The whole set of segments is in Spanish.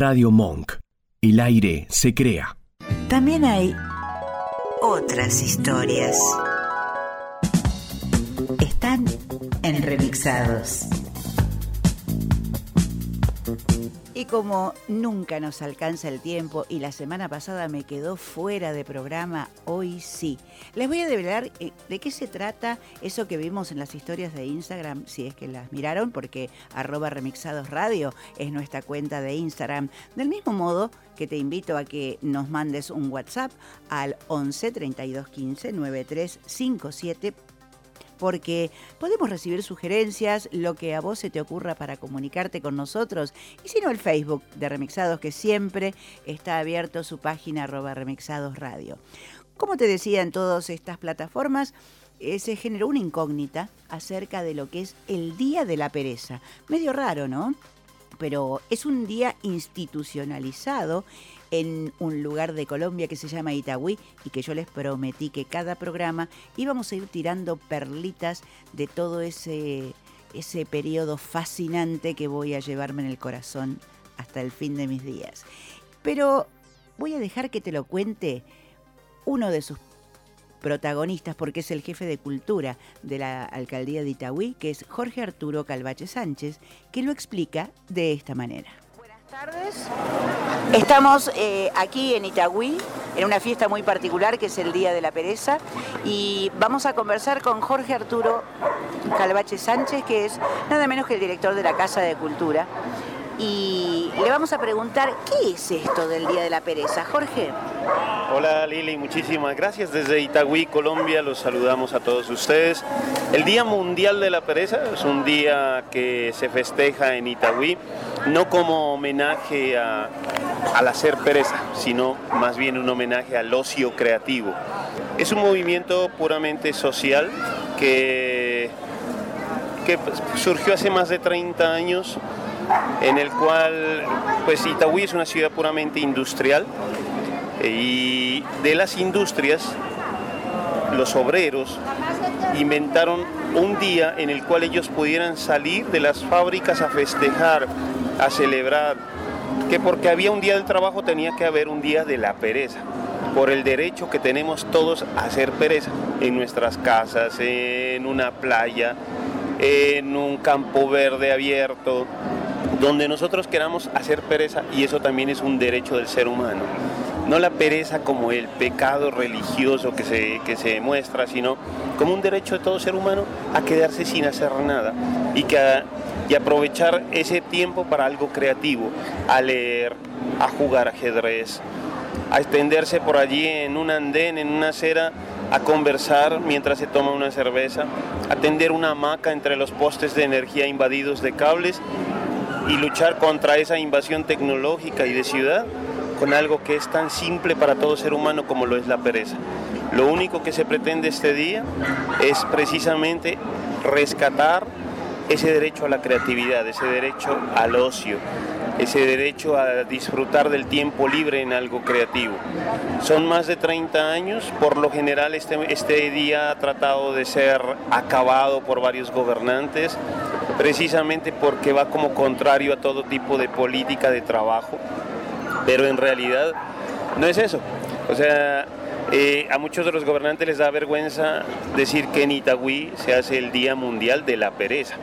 Radio Monk. El aire se crea. También hay otras historias. Están en remixados. Y como nunca nos alcanza el tiempo y la semana pasada me quedó fuera de programa, hoy sí. Les voy a develar eh, de qué se trata eso que vimos en las historias de Instagram, si es que las miraron, porque arroba remixados radio es nuestra cuenta de Instagram. Del mismo modo que te invito a que nos mandes un WhatsApp al 11 32 15 9357 porque podemos recibir sugerencias, lo que a vos se te ocurra para comunicarte con nosotros, y si no el Facebook de Remixados, que siempre está abierto su página arroba Remixados Radio. Como te decía, en todas estas plataformas eh, se generó una incógnita acerca de lo que es el Día de la Pereza. Medio raro, ¿no? Pero es un día institucionalizado en un lugar de Colombia que se llama Itagüí y que yo les prometí que cada programa íbamos a ir tirando perlitas de todo ese, ese periodo fascinante que voy a llevarme en el corazón hasta el fin de mis días. Pero voy a dejar que te lo cuente uno de sus protagonistas porque es el jefe de cultura de la alcaldía de Itagüí, que es Jorge Arturo Calvache Sánchez, que lo explica de esta manera. Tardes. Estamos eh, aquí en Itagüí, en una fiesta muy particular que es el Día de la Pereza, y vamos a conversar con Jorge Arturo Calvache Sánchez, que es nada menos que el director de la Casa de Cultura. Y le vamos a preguntar, ¿qué es esto del Día de la Pereza? Jorge. Hola Lili, muchísimas gracias. Desde Itagüí, Colombia, los saludamos a todos ustedes. El Día Mundial de la Pereza es un día que se festeja en Itagüí, no como homenaje a, al hacer pereza, sino más bien un homenaje al ocio creativo. Es un movimiento puramente social que, que surgió hace más de 30 años en el cual pues Itagüí es una ciudad puramente industrial y de las industrias los obreros inventaron un día en el cual ellos pudieran salir de las fábricas a festejar, a celebrar, que porque había un día del trabajo tenía que haber un día de la pereza, por el derecho que tenemos todos a hacer pereza en nuestras casas, en una playa, en un campo verde abierto, donde nosotros queramos hacer pereza y eso también es un derecho del ser humano. No la pereza como el pecado religioso que se, que se muestra, sino como un derecho de todo ser humano a quedarse sin hacer nada y, que, y aprovechar ese tiempo para algo creativo, a leer, a jugar ajedrez, a extenderse por allí en un andén, en una acera, a conversar mientras se toma una cerveza, a tender una hamaca entre los postes de energía invadidos de cables y luchar contra esa invasión tecnológica y de ciudad con algo que es tan simple para todo ser humano como lo es la pereza. Lo único que se pretende este día es precisamente rescatar ese derecho a la creatividad, ese derecho al ocio, ese derecho a disfrutar del tiempo libre en algo creativo. Son más de 30 años, por lo general este, este día ha tratado de ser acabado por varios gobernantes, precisamente porque va como contrario a todo tipo de política de trabajo, pero en realidad no es eso. O sea, eh, a muchos de los gobernantes les da vergüenza decir que en Itagüí se hace el Día Mundial de la Pereza.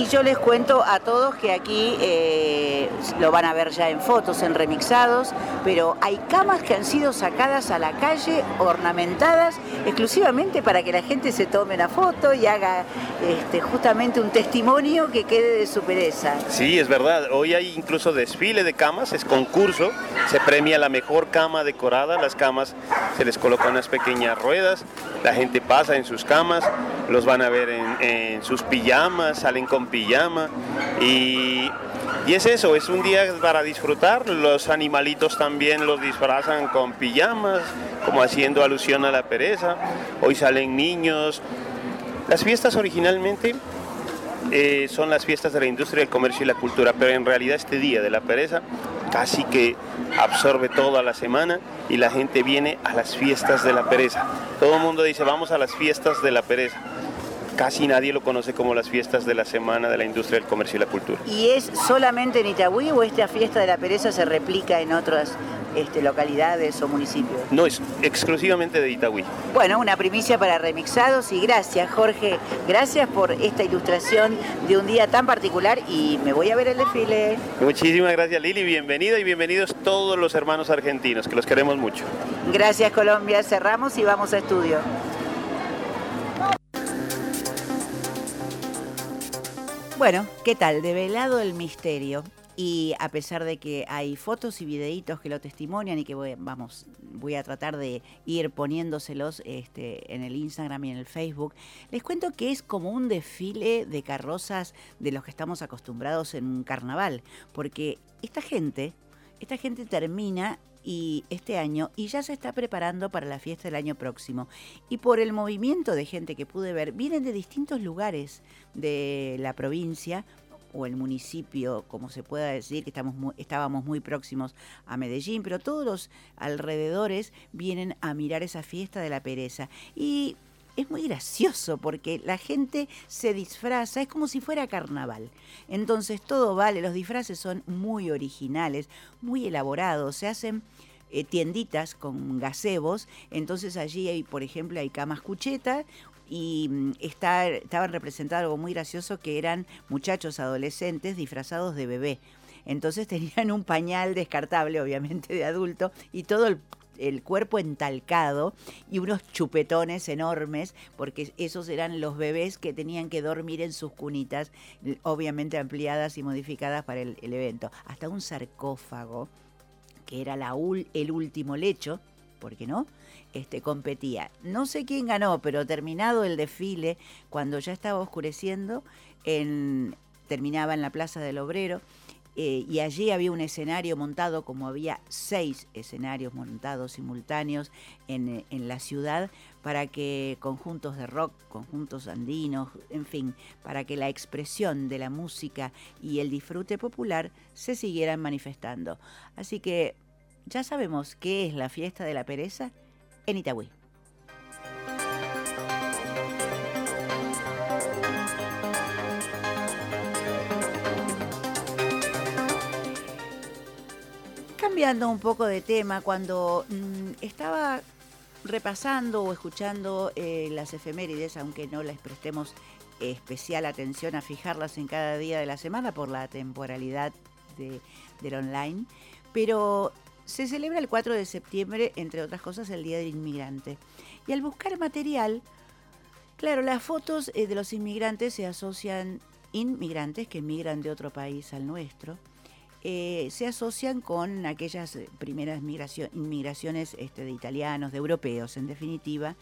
Y yo les cuento a todos que aquí eh, lo van a ver ya en fotos, en remixados, pero hay camas que han sido sacadas a la calle, ornamentadas, exclusivamente para que la gente se tome la foto y haga este, justamente un testimonio que quede de su pereza. Sí, es verdad. Hoy hay incluso desfile de camas, es concurso, se premia la mejor cama decorada, las camas se les colocan unas pequeñas ruedas, la gente pasa en sus camas, los van a ver en, en sus pijamas, salen con pijama y, y, es eso, es un día para disfrutar, los animalitos también los disfrazan con pijamas, como haciendo alusión a la pereza, hoy salen niños. Las fiestas originalmente eh, son las fiestas de la industria, el comercio y la cultura, pero en realidad este día de la pereza casi que absorbe toda la semana y la gente viene a las fiestas de la pereza. Todo el mundo dice, vamos a las fiestas de la pereza casi nadie lo conoce como las fiestas de la Semana de la Industria del Comercio y la Cultura. ¿Y es solamente en Itagüí o esta fiesta de la pereza se replica en otras este, localidades o municipios? No, es exclusivamente de Itagüí. Bueno, una primicia para remixados y gracias Jorge, gracias por esta ilustración de un día tan particular y me voy a ver el desfile. Muchísimas gracias Lili, bienvenida y bienvenidos todos los hermanos argentinos, que los queremos mucho. Gracias Colombia, cerramos y vamos a estudio. Bueno, ¿qué tal? Develado el misterio. Y a pesar de que hay fotos y videitos que lo testimonian y que voy, vamos, voy a tratar de ir poniéndoselos este, en el Instagram y en el Facebook, les cuento que es como un desfile de carrozas de los que estamos acostumbrados en un carnaval, porque esta gente, esta gente termina y este año y ya se está preparando para la fiesta del año próximo. Y por el movimiento de gente que pude ver, vienen de distintos lugares de la provincia o el municipio, como se pueda decir, que estamos estábamos muy próximos a Medellín, pero todos los alrededores vienen a mirar esa fiesta de la pereza. Y es muy gracioso porque la gente se disfraza, es como si fuera carnaval. Entonces todo vale, los disfraces son muy originales, muy elaborados, se hacen eh, tienditas con gazebos, entonces allí hay, por ejemplo, hay camas cucheta y mm, está, estaban representados algo muy gracioso que eran muchachos adolescentes disfrazados de bebé. Entonces tenían un pañal descartable, obviamente de adulto, y todo el el cuerpo entalcado y unos chupetones enormes, porque esos eran los bebés que tenían que dormir en sus cunitas, obviamente ampliadas y modificadas para el, evento. Hasta un sarcófago, que era la el último lecho, ¿por qué no? Este, competía. No sé quién ganó, pero terminado el desfile, cuando ya estaba oscureciendo, en, terminaba en la Plaza del Obrero, eh, y allí había un escenario montado, como había seis escenarios montados simultáneos en, eh, en, la ciudad, para que conjuntos de rock, conjuntos andinos, en fin, para que la expresión de la música y el disfrute popular se siguieran manifestando. Así que ya sabemos qué es la fiesta de la pereza en Itagüí. Cambiando un poco de tema, cuando mm, estaba repasando o escuchando eh, las efemérides, aunque no les prestemos especial atención a fijarlas en cada día de la semana por la temporalidad del online, pero se celebra el 4 de septiembre, entre otras cosas, el Día del Inmigrante. Y al buscar material, claro, las fotos eh, de los inmigrantes se asocian inmigrantes que emigran de otro país al nuestro eh, se asocian con aquellas eh, primeras inmigraciones este, de italianos, de europeos en definitiva.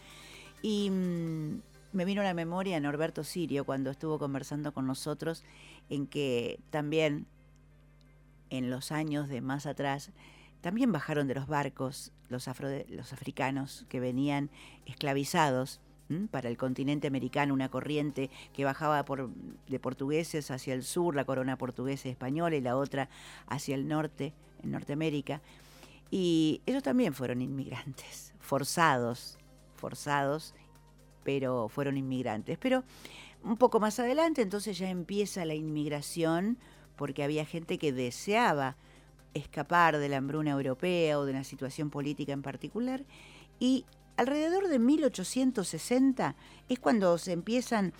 Y mm, me vino a la memoria Norberto Sirio cuando estuvo conversando con nosotros en que también en los años de más atrás, también bajaron de los barcos los, los africanos que venían esclavizados para el continente americano, una corriente que bajaba por, de portugueses hacia el sur, la corona portuguesa y española, y la otra hacia el norte, en Norteamérica. Y ellos también fueron inmigrantes, forzados, forzados, pero fueron inmigrantes. Pero un poco más adelante entonces ya empieza la inmigración porque había gente que deseaba escapar de la hambruna europea o de una situación política en particular y Alrededor de 1860 es cuando se empiezan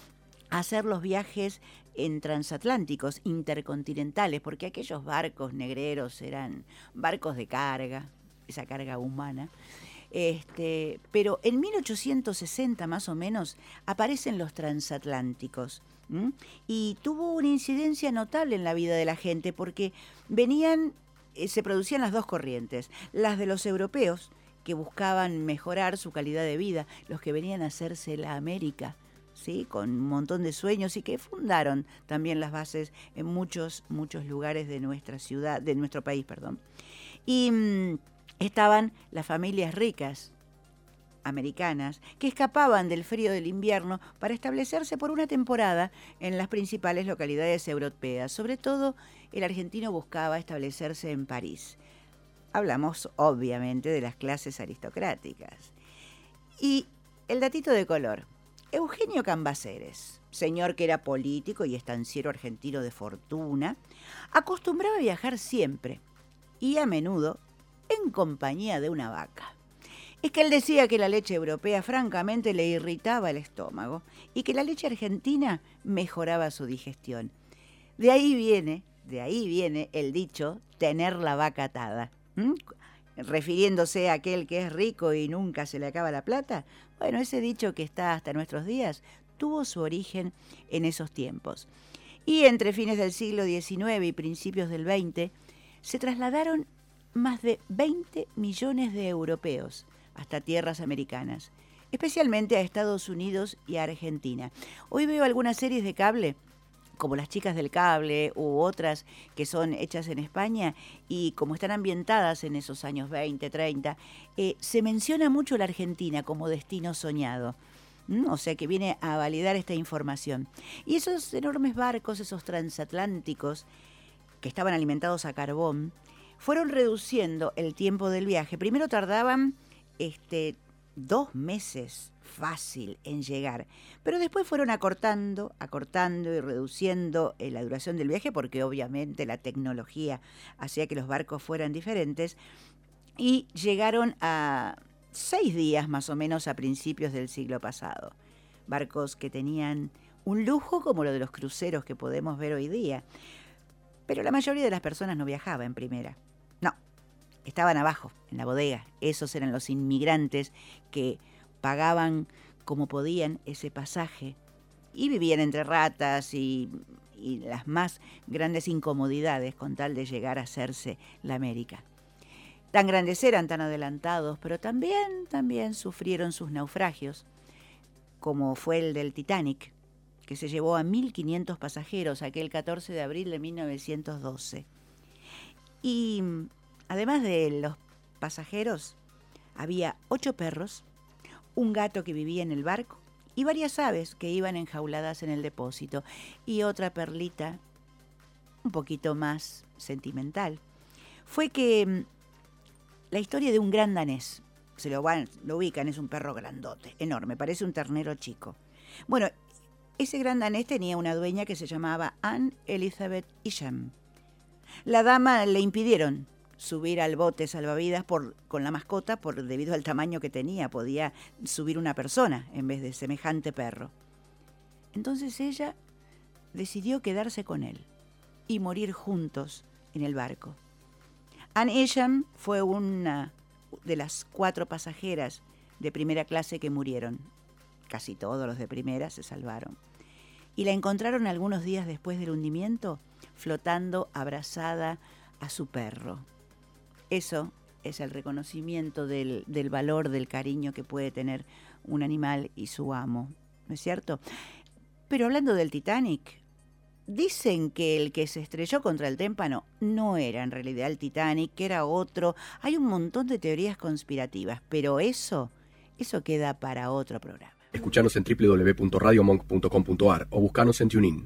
a hacer los viajes en transatlánticos, intercontinentales, porque aquellos barcos negreros eran barcos de carga, esa carga humana. Este, pero en 1860 más o menos aparecen los transatlánticos y tuvo una incidencia notable en la vida de la gente porque venían, eh, se producían las dos corrientes, las de los europeos, que buscaban mejorar su calidad de vida, los que venían a hacerse la América, ¿sí? con un montón de sueños y que fundaron también las bases en muchos, muchos lugares de nuestra ciudad, de nuestro país, perdón. Y mm, estaban las familias ricas, americanas que escapaban del frío del invierno para establecerse por una temporada en las principales localidades europeas. Sobre todo, el argentino buscaba establecerse en París hablamos obviamente de las clases aristocráticas. Y el datito de color. Eugenio Cambaceres, señor que era político y estanciero argentino de fortuna, acostumbraba a viajar siempre y a menudo en compañía de una vaca. Es que él decía que la leche europea francamente le irritaba el estómago y que la leche argentina mejoraba su digestión. De ahí viene, de ahí viene el dicho tener la vaca atada. Refiriéndose a aquel que es rico y nunca se le acaba la plata, bueno, ese dicho que está hasta nuestros días tuvo su origen en esos tiempos. Y entre fines del siglo XIX y principios del XX se trasladaron más de 20 millones de europeos hasta tierras americanas, especialmente a Estados Unidos y a Argentina. Hoy veo algunas series de cable como Las Chicas del Cable u otras que son hechas en España y como están ambientadas en esos años 20, 30, eh, se menciona mucho la Argentina como destino soñado. O sea que viene a validar esta información. Y esos enormes barcos, esos transatlánticos, que estaban alimentados a carbón, fueron reduciendo el tiempo del viaje. Primero tardaban este, dos meses fácil en llegar. Pero después fueron acortando, acortando y reduciendo eh, la duración del viaje porque obviamente la tecnología hacía que los barcos fueran diferentes y llegaron a seis días más o menos a principios del siglo pasado. Barcos que tenían un lujo como lo de los cruceros que podemos ver hoy día. Pero la mayoría de las personas no viajaba en primera. No, estaban abajo, en la bodega. Esos eran los inmigrantes que pagaban como podían ese pasaje y vivían entre ratas y, las más grandes incomodidades con tal de llegar a hacerse la América. Tan grandes eran, tan adelantados, pero también, también sufrieron sus naufragios, como fue el del Titanic, que se llevó a 1.500 pasajeros aquel 14 de abril de 1912. Y además de los pasajeros, había ocho perros, un gato que vivía en el barco y varias aves que iban enjauladas en el depósito. Y otra perlita, un poquito más sentimental, fue que mm, la historia de un gran danés, se lo, lo ubican, es un perro grandote, enorme, parece un ternero chico. Bueno, ese gran danés tenía una dueña que se llamaba Anne Elizabeth Isham. La dama le impidieron subir al bote salvavidas por, con la mascota por, debido al tamaño que tenía. Podía subir una persona en vez de semejante perro. Entonces ella decidió quedarse con él y morir juntos en el barco. Anne Esham fue una de las cuatro pasajeras de primera clase que murieron. Casi todos los de primera se salvaron. Y la encontraron algunos días después del hundimiento flotando abrazada a su perro. Eso es el reconocimiento del, valor, del cariño que puede tener un animal y su amo, ¿no es cierto? Pero hablando del Titanic, dicen que el que se estrelló contra el témpano no era en realidad el Titanic, que era otro. Hay un montón de teorías conspirativas, pero eso, eso queda para otro programa. Escuchanos en www.radiomonk.com.ar o buscanos en TuneIn.